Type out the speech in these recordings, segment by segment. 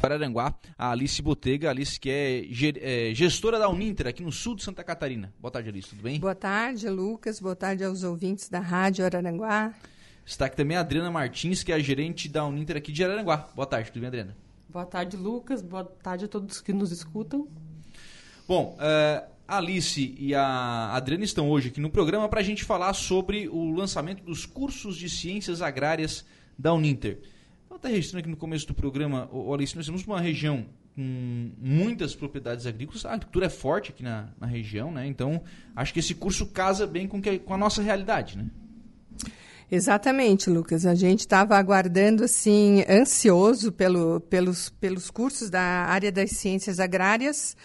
Araranguá, a Alice Botega, Alice que é, é, gestora da Uninter aqui no sul de Santa Catarina. Boa tarde, Alice, tudo bem? Boa tarde, Lucas. Boa tarde aos ouvintes da Rádio Araranguá. Está aqui também a Adriana Martins, que é a gerente da Uninter aqui de Araranguá. Boa tarde, tudo bem, Adriana? Boa tarde, Lucas. Boa tarde a todos que nos escutam. Bom, uh, a Alice e a Adriana estão hoje aqui no programa para a gente falar sobre o lançamento dos cursos de ciências agrárias da Uninter. Eu até registrando aqui no começo do programa, o Alice, nós temos uma região com muitas propriedades agrícolas, a agricultura é forte aqui na, na região, né? Então, acho que esse curso casa bem com, que, com a nossa realidade, né? Exatamente, Lucas. A gente estava aguardando, assim, ansioso pelo, pelos, pelos cursos da área das ciências agrárias.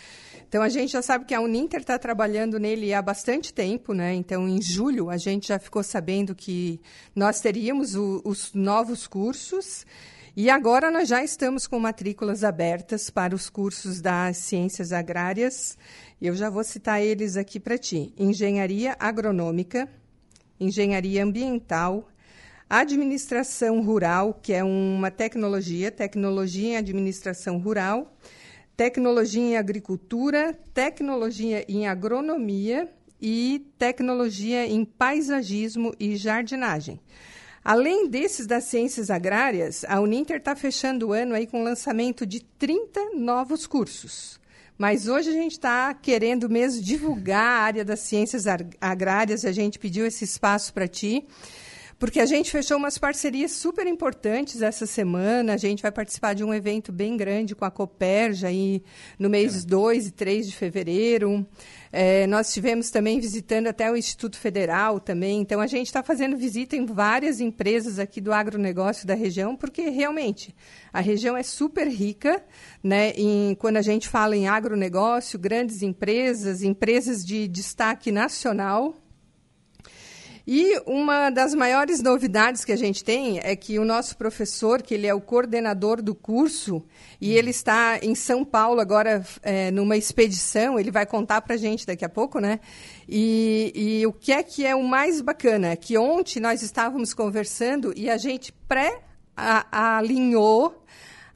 Então, a gente já sabe que a Uninter está trabalhando nele há bastante tempo, né? Então, em julho, a gente já ficou sabendo que nós teríamos o, os novos cursos. E agora nós já estamos com matrículas abertas para os cursos das ciências agrárias. Eu já vou citar eles aqui para ti: engenharia agronômica, engenharia ambiental, administração rural, que é uma tecnologia, tecnologia em administração rural tecnologia em agricultura, tecnologia em agronomia e tecnologia em paisagismo e jardinagem. Além desses das ciências agrárias, a Uninter está fechando o ano aí com o lançamento de 30 novos cursos. Mas hoje a gente está querendo mesmo divulgar a área das ciências agrárias, a gente pediu esse espaço para ti porque a gente fechou umas parcerias super importantes essa semana. A gente vai participar de um evento bem grande com a Coperja aí no mês é. 2 e 3 de fevereiro. É, nós estivemos também visitando até o Instituto Federal também. Então, a gente está fazendo visita em várias empresas aqui do agronegócio da região, porque realmente a região é super rica, né? Em, quando a gente fala em agronegócio, grandes empresas, empresas de destaque nacional, e uma das maiores novidades que a gente tem é que o nosso professor, que ele é o coordenador do curso, e ele está em São Paulo agora é, numa expedição, ele vai contar para a gente daqui a pouco, né? E, e o que é que é o mais bacana? Que ontem nós estávamos conversando e a gente pré-alinhou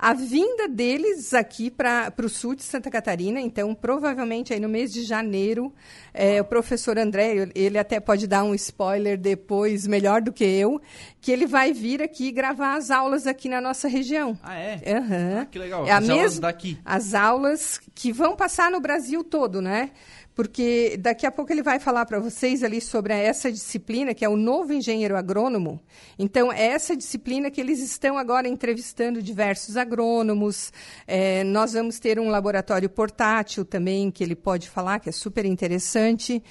a vinda deles aqui para o sul de Santa Catarina, então provavelmente aí no mês de janeiro, é, o professor André, ele até pode dar um spoiler depois, melhor do que eu, que ele vai vir aqui gravar as aulas aqui na nossa região. Ah, é? Uhum. Ah, que legal. É as a aulas daqui. As aulas que vão passar no Brasil todo, né? Porque daqui a pouco ele vai falar para vocês ali sobre essa disciplina, que é o novo engenheiro agrônomo. Então, é essa disciplina que eles estão agora entrevistando diversos agrônomos. É, nós vamos ter um laboratório portátil também, que ele pode falar, que é super interessante.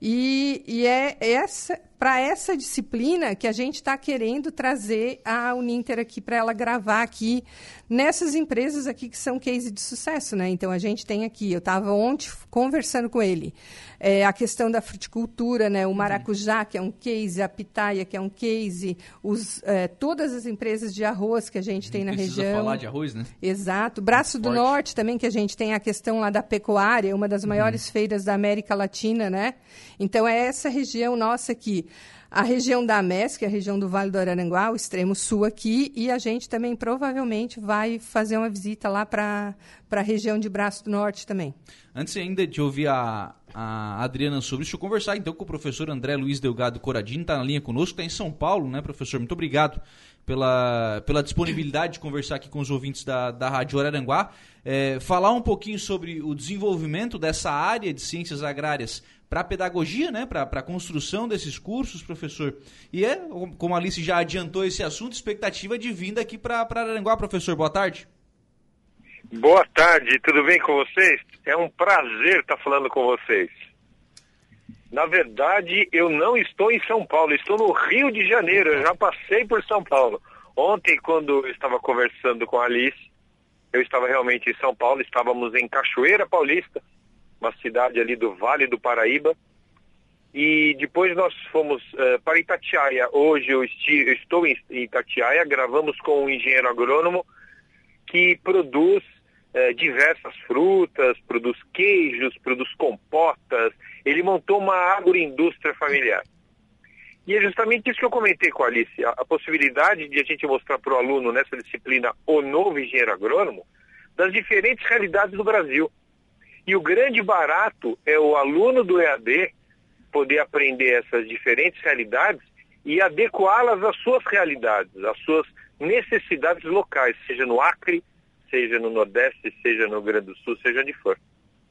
E, e é essa para essa disciplina que a gente está querendo trazer a Uninter aqui para ela gravar aqui nessas empresas aqui que são case de sucesso, né? Então a gente tem aqui, eu estava ontem conversando com ele, é, a questão da fruticultura, né? O maracujá que é um case, a pitaia que é um case, os, é, todas as empresas de arroz que a gente tem na região. falar de arroz, né? Exato. Braço do Norte também que a gente tem a questão lá da pecuária, uma das maiores uhum. feiras da América Latina, né? Então é essa região nossa aqui a região da MESC, a região do Vale do Araranguá, o extremo sul aqui, e a gente também provavelmente vai fazer uma visita lá para a região de Braço do Norte também. Antes ainda de ouvir a, a Adriana sobre isso, eu conversar então com o professor André Luiz Delgado Coradini, está na linha conosco, está em São Paulo, né, professor? Muito obrigado pela, pela disponibilidade de conversar aqui com os ouvintes da, da Rádio Araranguá. É, falar um pouquinho sobre o desenvolvimento dessa área de ciências agrárias para a pedagogia, né, para a construção desses cursos, professor. E é, como a Alice já adiantou esse assunto, expectativa de vinda aqui para Aranguá, professor. Boa tarde. Boa tarde, tudo bem com vocês? É um prazer estar falando com vocês. Na verdade, eu não estou em São Paulo, estou no Rio de Janeiro, eu já passei por São Paulo. Ontem, quando eu estava conversando com a Alice, eu estava realmente em São Paulo, estávamos em Cachoeira Paulista, uma cidade ali do Vale do Paraíba. E depois nós fomos uh, para Itatiaia. Hoje eu, esti eu estou em Itatiaia, gravamos com um engenheiro agrônomo que produz uh, diversas frutas, produz queijos, produz compotas. Ele montou uma agroindústria familiar. E é justamente isso que eu comentei com a Alice, a, a possibilidade de a gente mostrar para o aluno nessa disciplina o novo engenheiro agrônomo, das diferentes realidades do Brasil. E o grande barato é o aluno do EAD poder aprender essas diferentes realidades e adequá-las às suas realidades, às suas necessidades locais, seja no Acre, seja no Nordeste, seja no Rio Grande do Sul, seja onde for.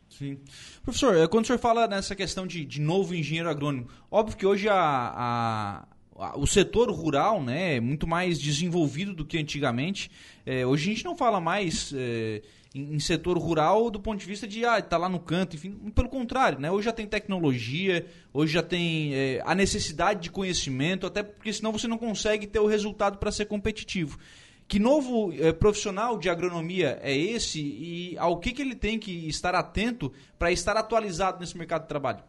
Sim. Professor, é, quando o senhor fala nessa questão de, de novo engenheiro agrônomo, óbvio que hoje a, a, a, o setor rural né, é muito mais desenvolvido do que antigamente. É, hoje a gente não fala mais é, em, em, setor rural do ponto de vista de, ah, tá lá no canto, enfim. Pelo contrário, né? Hoje já tem tecnologia, hoje já tem é, a necessidade de conhecimento, até porque senão você não consegue ter o resultado para ser competitivo. Que novo eh, profissional de agronomia é esse e ao que, que ele tem que estar atento para estar atualizado nesse mercado de trabalho?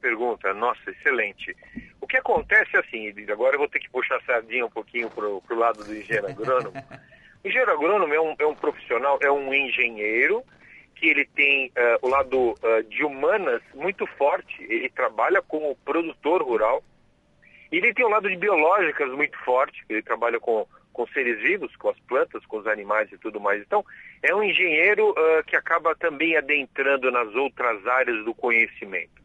Pergunta, nossa, excelente. O que acontece é assim, agora eu vou ter que puxar a sardinha um pouquinho para o lado do engenheiro agrônomo. o engenheiro agrônomo é um, é um profissional, é um engenheiro que ele tem uh, o lado uh, de humanas muito forte, ele trabalha como produtor rural, e ele tem um lado de biológicas muito forte, ele trabalha com, com seres vivos, com as plantas, com os animais e tudo mais. Então, é um engenheiro uh, que acaba também adentrando nas outras áreas do conhecimento.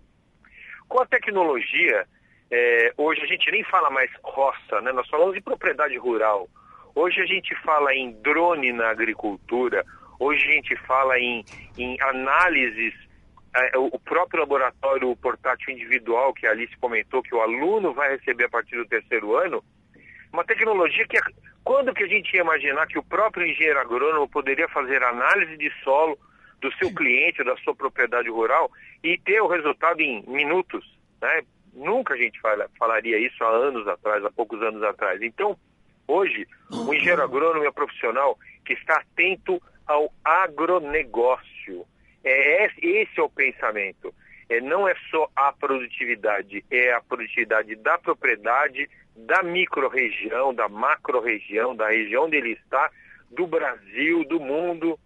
Com a tecnologia, é, hoje a gente nem fala mais roça, né? nós falamos de propriedade rural. Hoje a gente fala em drone na agricultura, hoje a gente fala em, em análises é, o próprio laboratório portátil individual que a Alice comentou que o aluno vai receber a partir do terceiro ano, uma tecnologia que quando que a gente ia imaginar que o próprio engenheiro agrônomo poderia fazer análise de solo do seu cliente, da sua propriedade rural e ter o resultado em minutos, né? Nunca a gente falaria isso há anos atrás, há poucos anos atrás. Então, hoje, o engenheiro agrônomo é profissional que está atento ao agronegócio. É, esse é o pensamento. É, não é só a produtividade, é a produtividade da propriedade, da micro-região, da macro-região, da região onde ele está, do Brasil, do mundo,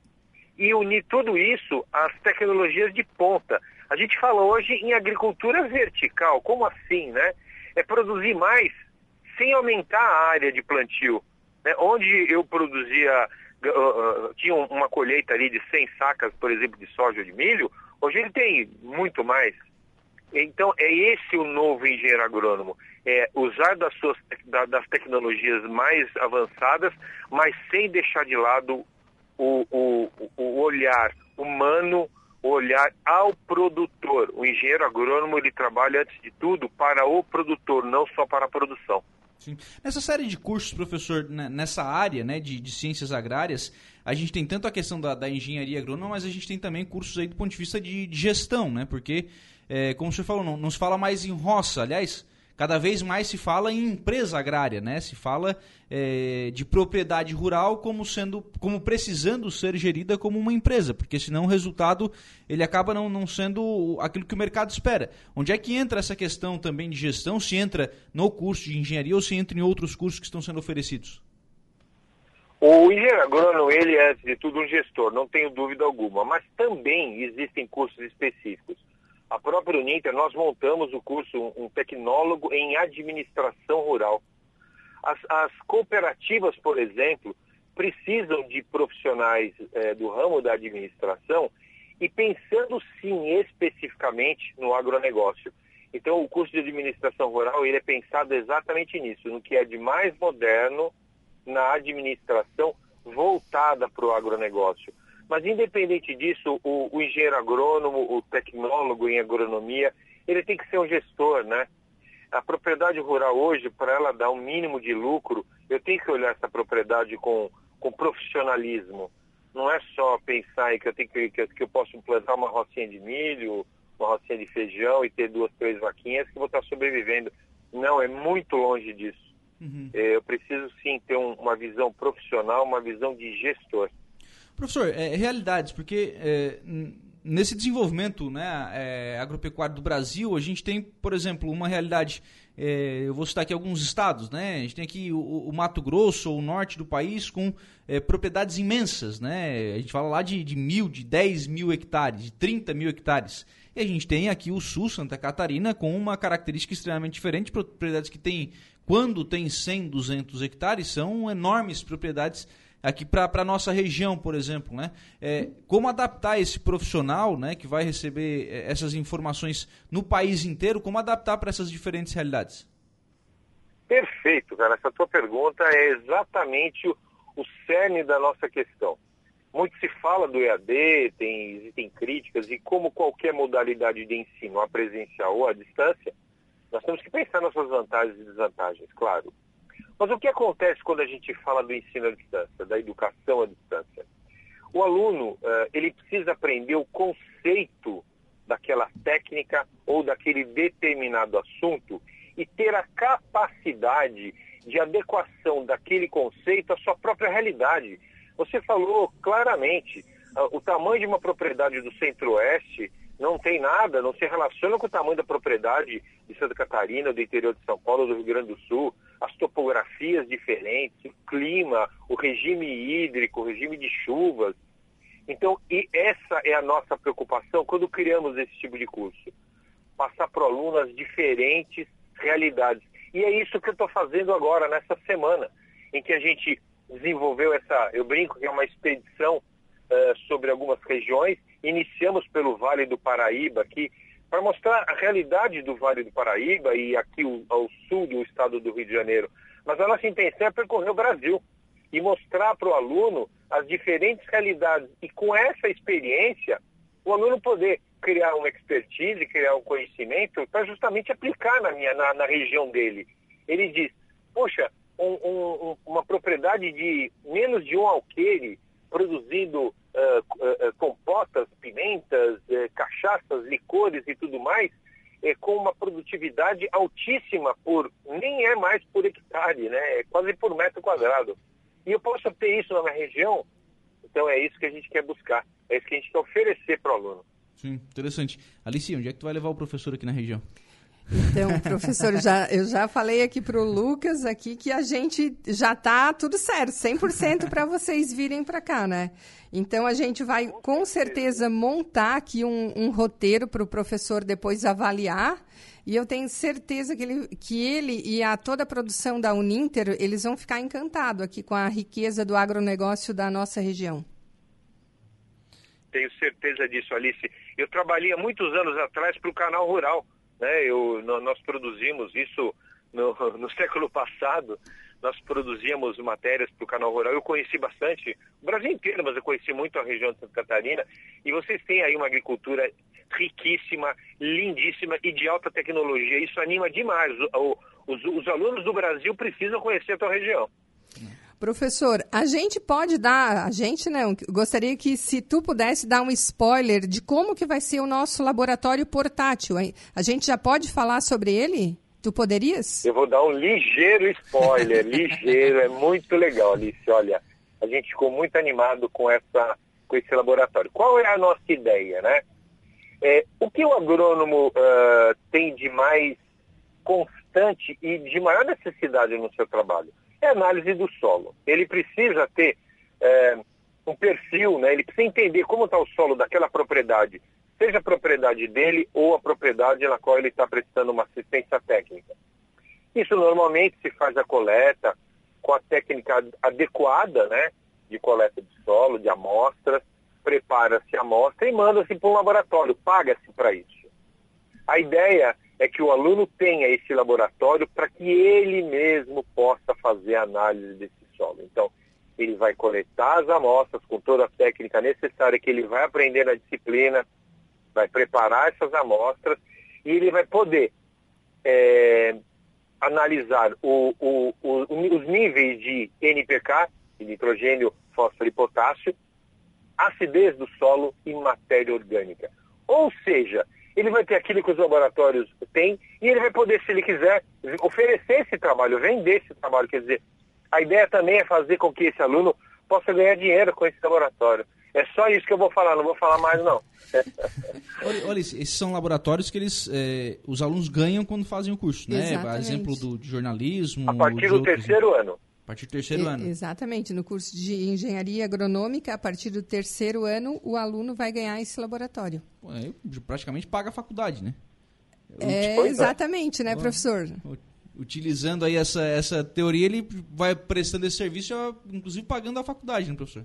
e unir tudo isso às tecnologias de ponta. A gente fala hoje em agricultura vertical, como assim, né? É produzir mais sem aumentar a área de plantio. Né? Onde eu produzia uh, tinha uma colheita ali de 100 sacas, por exemplo, de soja ou de milho, hoje ele tem muito mais. Então, é esse o novo engenheiro agrônomo. É usar das, suas, das tecnologias mais avançadas, mas sem deixar de lado o, o, o olhar humano, o olhar ao produtor. O engenheiro agrônomo, ele trabalha, antes de tudo, para o produtor, não só para a produção. Sim. Nessa série de cursos, professor, né, nessa área né, de, de ciências agrárias, a gente tem tanto a questão da, da engenharia agrônoma, mas a gente tem também cursos aí do ponto de vista de, de gestão, né? Porque, é, como o senhor falou, não, não se fala mais em roça. Aliás, cada vez mais se fala em empresa agrária, né? Se fala é, de propriedade rural como sendo, como precisando ser gerida como uma empresa, porque senão o resultado ele acaba não, não sendo aquilo que o mercado espera. Onde é que entra essa questão também de gestão? Se entra no curso de engenharia ou se entra em outros cursos que estão sendo oferecidos? O engenheiro agrônomo, ele é, antes de tudo, um gestor, não tenho dúvida alguma, mas também existem cursos específicos. A própria Uninter, nós montamos o curso Um Tecnólogo em Administração Rural. As, as cooperativas, por exemplo, precisam de profissionais é, do ramo da administração e pensando sim especificamente no agronegócio. Então, o curso de administração rural ele é pensado exatamente nisso, no que é de mais moderno na administração voltada para o agronegócio. Mas, independente disso, o, o, engenheiro agrônomo, o tecnólogo em agronomia, ele tem que ser um gestor, né? A propriedade rural hoje, para ela dar um mínimo de lucro, eu tenho que olhar essa propriedade com, com profissionalismo. Não é só pensar em que eu, tenho que, que, que eu posso plantar uma rocinha de milho, uma rocinha de feijão e ter duas, três vaquinhas que vou estar sobrevivendo. Não, é muito longe disso. Uhum. É, eu preciso sim ter um, uma visão profissional, uma visão de gestor. Professor, é, realidades, porque é, nesse desenvolvimento né, é, agropecuário do Brasil, a gente tem, por exemplo, uma realidade. É, eu vou citar aqui alguns estados, né? A gente tem aqui o, o Mato Grosso, o norte do país, com é, propriedades imensas, né? A gente fala lá de, de mil, de 10 mil hectares, de 30 mil hectares. E a gente tem aqui o sul, Santa Catarina, com uma característica extremamente diferente, propriedades que têm, quando tem 100, 200 hectares, são enormes propriedades aqui para a nossa região, por exemplo, né? É, como adaptar esse profissional, né, que vai receber é, essas informações no país inteiro, como adaptar para essas diferentes realidades? Perfeito, cara. Essa tua pergunta é exatamente o, o cerne da nossa questão. Muito se fala do EAD, tem, existem críticas, e como qualquer modalidade de ensino, a presencial ou à distância, nós temos que pensar nas suas vantagens e desvantagens, claro. Mas o que acontece quando a gente fala do ensino à distância, da educação à distância? O aluno, eh, ele precisa aprender o conceito daquela técnica ou daquele determinado assunto e ter a capacidade de adequação daquele conceito à sua própria realidade. Você falou claramente, ah, o tamanho de uma propriedade do Centro-Oeste não tem nada, não se relaciona com o tamanho da propriedade de Santa Catarina, do interior de São Paulo, do Rio Grande do Sul, as topografias diferentes, o clima, o regime hídrico, o regime de chuvas. Então, e essa é a nossa preocupação quando criamos esse tipo de curso. Passar para o aluno as diferentes realidades. E é isso que eu estou fazendo agora, nessa semana, em que a gente desenvolveu essa, eu brinco que é uma expedição uh, sobre algumas regiões. Iniciamos pelo Vale do Paraíba aqui, para mostrar a realidade do Vale do Paraíba e aqui ao sul do estado do Rio de Janeiro. Mas a nossa intenção é percorrer o Brasil e mostrar para o aluno as diferentes realidades. E com essa experiência, o aluno poder criar uma expertise, criar um conhecimento para justamente aplicar na, minha, na, na região dele. Ele diz, poxa, um, um, uma propriedade de menos de um alqueire produzindo uh, uh, compotas, pimentas, uh, cachaças, licores e tudo mais, com uma produtividade altíssima por, nem é mais por hectare, né? é quase por metro quadrado. E eu posso ter isso na minha região, então é isso que a gente quer buscar, é isso que a gente quer oferecer para o aluno. Sim, interessante. Alice, onde é que tu vai levar o professor aqui na região? Então, professor, já, eu já falei aqui para o Lucas aqui que a gente já está tudo certo, 100% para vocês virem para cá, né? Então, a gente vai com certeza montar aqui um, um roteiro para o professor depois avaliar. E eu tenho certeza que ele, que ele e a toda a produção da Uninter, eles vão ficar encantados aqui com a riqueza do agronegócio da nossa região. Tenho certeza disso, Alice. Eu trabalhei há muitos anos atrás para o canal rural né? Eu, nós produzimos isso no, no século passado, nós produzíamos matérias para o canal rural. Eu conheci bastante o Brasil inteiro, mas eu conheci muito a região de Santa Catarina. E vocês têm aí uma agricultura riquíssima, lindíssima e de alta tecnologia. Isso anima demais. O, os, os alunos do Brasil precisam conhecer a tua região. Professor, a gente pode dar, a gente não, gostaria que se tu pudesse dar um spoiler de como que vai ser o nosso laboratório portátil. A gente já pode falar sobre ele? Tu poderias? Eu vou dar um ligeiro spoiler, ligeiro, é muito legal, Alice. Olha, a gente ficou muito animado com, essa, com esse laboratório. Qual é a nossa ideia, né? É, o que o agrônomo uh, tem de mais constante e de maior necessidade no seu trabalho? É análise do solo. Ele precisa ter é, um perfil, né? ele precisa entender como está o solo daquela propriedade, seja a propriedade dele ou a propriedade na qual ele está prestando uma assistência técnica. Isso normalmente se faz a coleta com a técnica adequada, né, de coleta de solo, de amostras, prepara-se a amostra e manda-se para um laboratório, paga-se para isso. A ideia é que o aluno tenha esse laboratório para que ele mesmo possa fazer a análise desse solo. Então, ele vai coletar as amostras com toda a técnica necessária que ele vai aprender na disciplina, vai preparar essas amostras e ele vai poder é, analisar o, o, o, os níveis de NPK, de nitrogênio, fósforo e potássio, acidez do solo e matéria orgânica. Ou seja, ele vai ter aquilo que os laboratórios têm e ele vai poder, se ele quiser, oferecer esse trabalho, vender esse trabalho. Quer dizer, a ideia também é fazer com que esse aluno possa ganhar dinheiro com esse laboratório. É só isso que eu vou falar, não vou falar mais não. olha, olha, esses são laboratórios que eles, é, os alunos ganham quando fazem o curso, né? Exatamente. Exemplo do de jornalismo. A partir do outros, terceiro ano. A partir do terceiro E- ano. Exatamente. No curso de engenharia agronômica, a partir do terceiro ano, o aluno vai ganhar esse laboratório. Pô, aí praticamente paga a faculdade, né? É, é. exatamente, né, Bom. professor? utilizando aí essa, essa teoria, ele vai prestando esse serviço, inclusive pagando a faculdade, né, professor?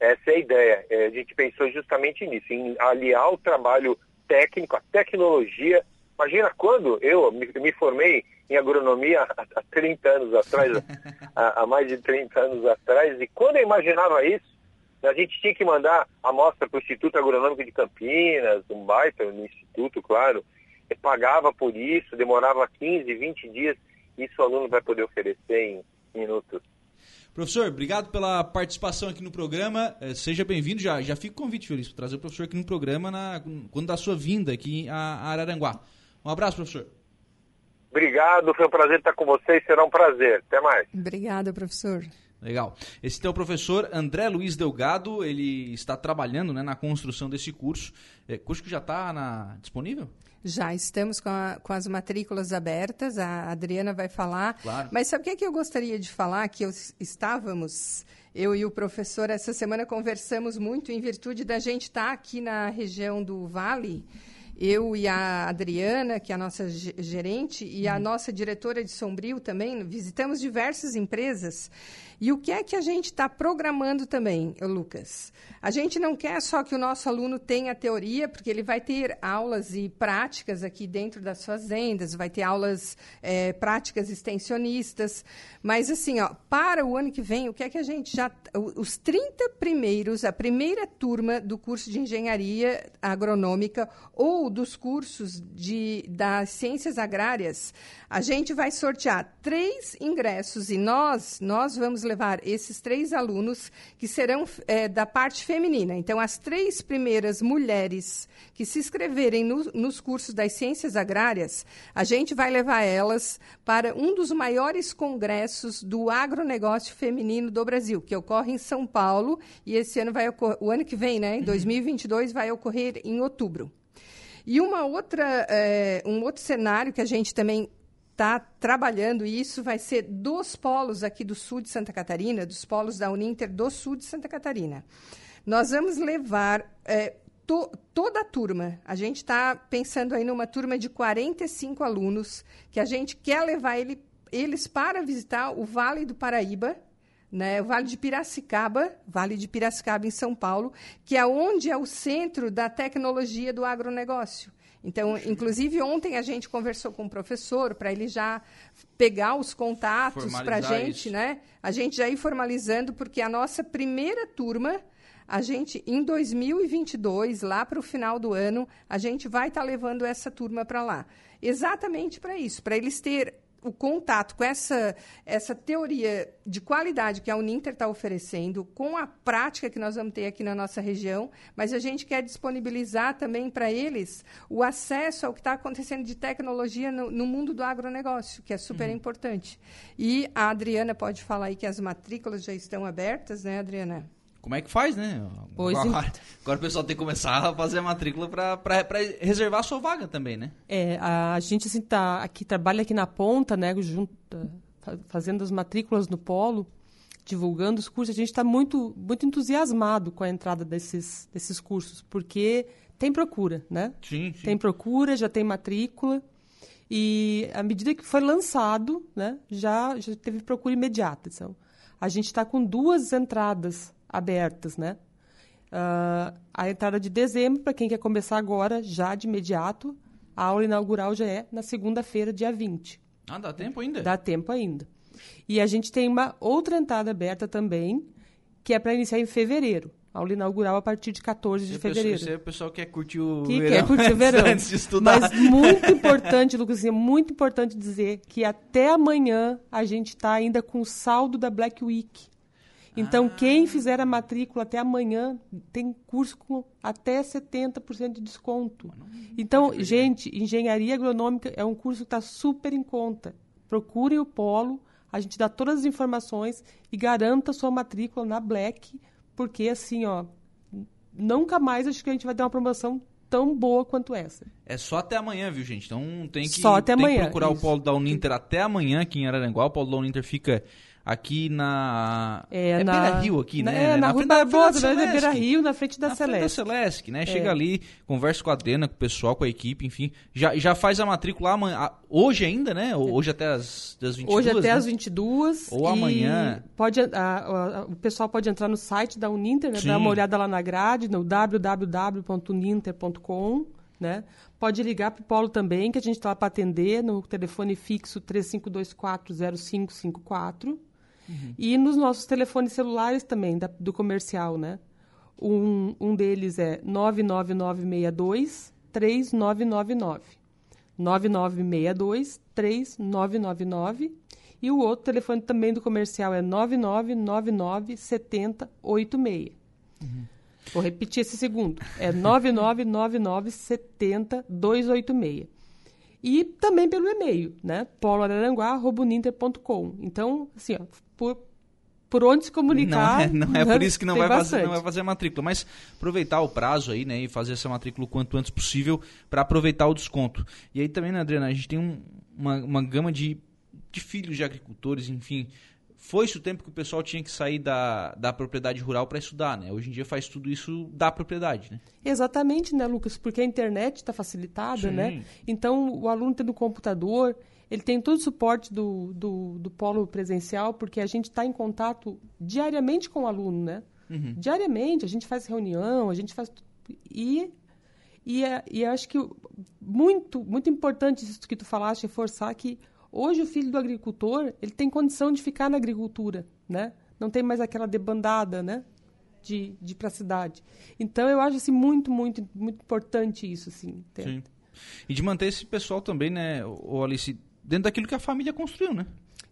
Essa é a ideia. É, a gente pensou justamente nisso, em aliar o trabalho técnico, a tecnologia. Imagina quando eu me, me formei em agronomia há, há 30 anos atrás, há, há, mais de 30 anos atrás, e quando eu imaginava isso, a gente tinha que mandar a amostra para o Instituto Agronômico de Campinas, um baita no instituto, claro, e pagava por isso, demorava 15, 20 dias, isso o aluno vai poder oferecer em minutos. Professor, obrigado pela participação aqui no programa. Eh, seja bem-vindo. Já, já fica o convite, Feliz, para trazer o professor aqui no programa na, quando da sua vinda aqui a Araranguá. Um abraço, professor. Obrigado, foi um prazer estar com vocês, será um prazer. Até mais. Obrigada, professor. Legal. Esse é o professor André Luiz Delgado, ele está trabalhando né, na construção desse curso. É, curso que já está disponível? Já estamos com, a, com, as matrículas abertas, a Adriana vai falar. Claro. Mas sabe o que, é que eu gostaria de falar? Que eu, estávamos, eu e o professor, essa semana conversamos muito em virtude da gente estar tá aqui na região do Vale. Eu e a Adriana, que é a nossa gerente, e a uhum. nossa diretora de Sombrio também, visitamos diversas empresas e o que é que a gente está programando também, Lucas? A gente não quer só que o nosso aluno tenha teoria, porque ele vai ter aulas e práticas aqui dentro das fazendas, vai ter aulas é, práticas extensionistas, mas assim, ó, para o ano que vem, o que é que a gente já. Os 30 primeiros, a primeira turma do curso de engenharia agronômica ou dos cursos de, das ciências agrárias, a gente vai sortear três ingressos e nós, nós vamos levar esses três alunos que serão é, da parte feminina. Então, as três primeiras mulheres que se inscreverem no, nos cursos das ciências agrárias, a gente vai levar elas para um dos maiores congressos do agronegócio feminino do Brasil, que ocorre em São Paulo e esse ano vai ocorrer, o ano que vem, né, em 2022, uhum. vai ocorrer em outubro. E uma outra, é, um outro cenário que a gente também está trabalhando isso vai ser dos polos aqui do sul de Santa Catarina, dos polos da Uninter do sul de Santa Catarina. Nós vamos levar é, to, toda a turma. A gente está pensando aí numa turma de 45 alunos que a gente quer levar ele, eles para visitar o Vale do Paraíba, né, o Vale de Piracicaba, Vale de Piracicaba em São Paulo, que é onde é o centro da tecnologia do agronegócio. Então, inclusive, ontem a gente conversou com o professor para ele já pegar os contatos para a gente, isso. né? A gente já ir formalizando, porque a nossa primeira turma, a gente, em 2022, lá para o final do ano, a gente vai estar tá levando essa turma para lá. Exatamente para isso, para eles ter o contato com essa, essa teoria de qualidade que a Uninter está oferecendo, com a prática que nós vamos ter aqui na nossa região, mas a gente quer disponibilizar também para eles o acesso ao que está acontecendo de tecnologia no, no, mundo do agronegócio, que é super uhum. importante. E a Adriana pode falar aí que as matrículas já estão abertas, né, Adriana? Como é que faz, né? Pois agora, agora, o pessoal tem que começar a fazer a matrícula para reservar a sua vaga também, né? É, a gente assim, tá aqui, trabalha aqui na ponta, né? Junto, fazendo as matrículas no polo, divulgando os cursos. A gente está muito, muito entusiasmado com a entrada desses, desses cursos, porque tem procura, né? Sim, sim. Tem procura, já tem matrícula. E à medida que foi lançado, né, já, já teve procura imediata. Então, a gente está com duas entradas abertas, né? Uh, a entrada de dezembro, para quem quer começar agora, já de imediato, a aula inaugural já é na segunda-feira, dia 20. Ah, dá tempo ainda? Dá tempo ainda. E a gente tem uma outra entrada aberta também, que é para iniciar em fevereiro. Aula inaugural a partir de 14 de fevereiro. Pessoa, o pessoal quer curtir o que verão. quer curtir o verão. antes de estudar. Mas muito importante, Lucas, é muito importante dizer que até amanhã a gente está ainda com o saldo da Black Week. Então, ah. quem fizer a matrícula até amanhã tem curso com até 70% de desconto. Então, gente, engenharia agronômica é um curso que está super em conta. Procure o polo, a gente dá todas as informações e garanta sua matrícula na Black, porque assim, ó, nunca mais acho que a gente vai ter uma promoção tão boa quanto essa. É só até amanhã, viu, gente? Então tem que, só até tem amanhã, que procurar isso. o polo da Uninter até amanhã aqui em Araranguá. O polo da Uninter fica aqui na. É, É, na- Beira Rio aqui, na- né? é, na Rua frente da- Barbosa, da né? Beira. Rio, na frente da na frente da Celeste. Celeste, né? É. Chega ali, conversa com a Adriana, com o pessoal, com a equipe, enfim. Já, já faz a matrícula amanhã, hoje ainda, né? Hoje até as, das 22, Hoje até né? às 22. Ou amanhã. Pode, a- a- o pessoal pode entrar no site da Uninter, né, dar uma olhada lá na grade, no www.uninter.com. Né? Pode ligar para o Polo também, que a gente está lá para atender, no telefone fixo 35240554. E nos nossos telefones celulares também, da- do comercial, né? Um, um deles é 99962 3999. 9962 3999 e o outro telefone também do comercial é 9999 7086. Vou repetir esse segundo. É 9999 70286. E também pelo e-mail, né? poloararanguá.uninter.com. Então, assim, ó, por, por onde se comunicar... Não é, não é por isso que não tem vai, fazer, não vai fazer a matrícula, mas aproveitar o prazo aí, né, e fazer essa matrícula o quanto antes possível para aproveitar o desconto. E aí também, né, Adriana, a gente tem um- uma, uma gama de, de filhos de agricultores, enfim. Foi-se o tempo que o pessoal tinha que sair da, da propriedade rural para estudar, né? Hoje em dia faz tudo isso da propriedade, né? Exatamente, né, Lucas? Porque a internet está facilitada, Sim. né? Então, o aluno tendo computador, ele tem todo o suporte do, do, do polo presencial, porque a gente está em contato diariamente com o aluno, né? Diariamente, a gente faz reunião, a gente faz... E, e, é- e acho que muito, muito importante isso que tu falaste, reforçar que hoje o filho do agricultor, ele tem condição de ficar na agricultura, né? Não tem mais aquela debandada, né? de, de para a cidade. Então, eu acho assim, muito, muito, muito importante isso. Assim, Sim. E de manter esse pessoal também, né, o Alice, dentro daquilo que a família construiu, né?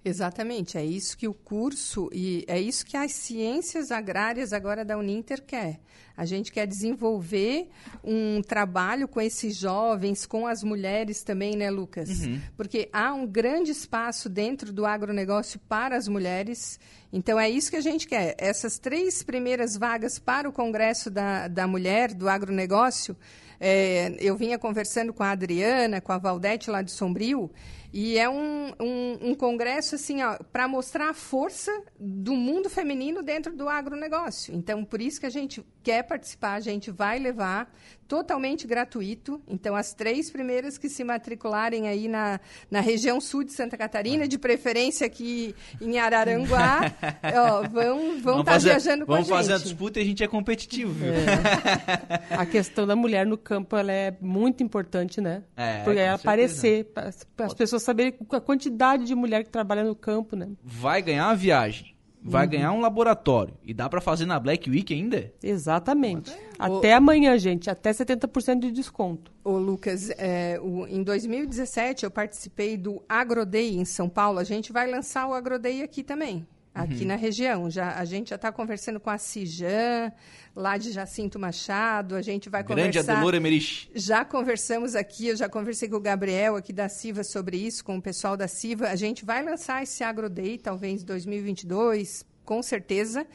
Exatamente, é isso que o curso e é isso que as ciências agrárias agora da Uninter quer. A gente quer desenvolver um trabalho com esses jovens, com as mulheres também, né, Lucas? Porque há um grande espaço dentro do agronegócio para as mulheres. Então é isso que a gente quer. Essas três primeiras vagas para o Congresso da, da Mulher, do agronegócio, é, eu vinha conversando com a Adriana, com a Valdete lá de Sombrio, e é um, um, um congresso assim, para mostrar a força do mundo feminino dentro do agronegócio. Então, por isso que a gente quer participar, a gente vai levar totalmente gratuito. Então, as três primeiras que se matricularem aí na, na região sul de Santa Catarina, de preferência aqui em Araranguá, ó, vão vão estar fazer, viajando com a vamos gente. fazer a disputa e a gente é competitivo, viu? A questão da mulher no campo ela é muito importante, né? É, Porque com ela aparecer, para as pessoas saberem a quantidade de mulher que trabalha no campo, né? Vai ganhar uma viagem, Uhum. vai ganhar um laboratório e dá pra fazer na Black Week ainda? Exatamente. Até amanhã, gente, até 70% de desconto. Ô, Lucas, é, o- em 2017 eu participei do AgroDay em São Paulo. A gente vai lançar o AgroDay aqui também, aqui Uhum. na região. Já, a gente já está conversando com a Cijan, lá de Jacinto Machado. A gente vai Grande conversar... Emerich. Já conversamos aqui, eu já conversei com o Gabriel aqui da Siva sobre isso, com o pessoal da Siva. A gente vai lançar esse AgroDay, talvez em 2022, com certeza.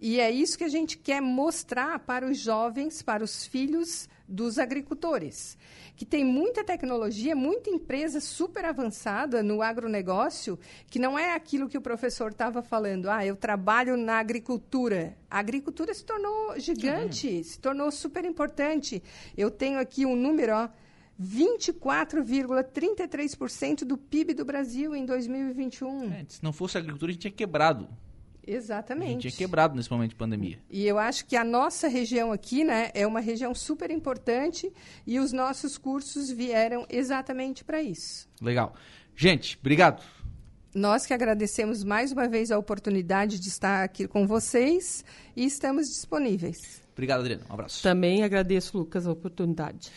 E é isso que a gente quer mostrar para os jovens, para os filhos dos agricultores. Que tem muita tecnologia, muita empresa super avançada no agronegócio, que não é aquilo que o professor estava falando. Ah, eu trabalho na agricultura. A agricultura se tornou gigante, se tornou super importante. Eu tenho aqui um número, ó. 24,33% do PIB do Brasil em 2021. É, se não fosse a agricultura, a gente tinha quebrado. A gente Exatamente. tinha quebrado nesse momento de pandemia. E eu acho que a nossa região aqui, né, é uma região super importante e os nossos cursos vieram exatamente para isso. Legal. Gente, obrigado. Nós que agradecemos mais uma vez a oportunidade de estar aqui com vocês e estamos disponíveis. Obrigado, Adriano. Um abraço. Também agradeço, Lucas, a oportunidade.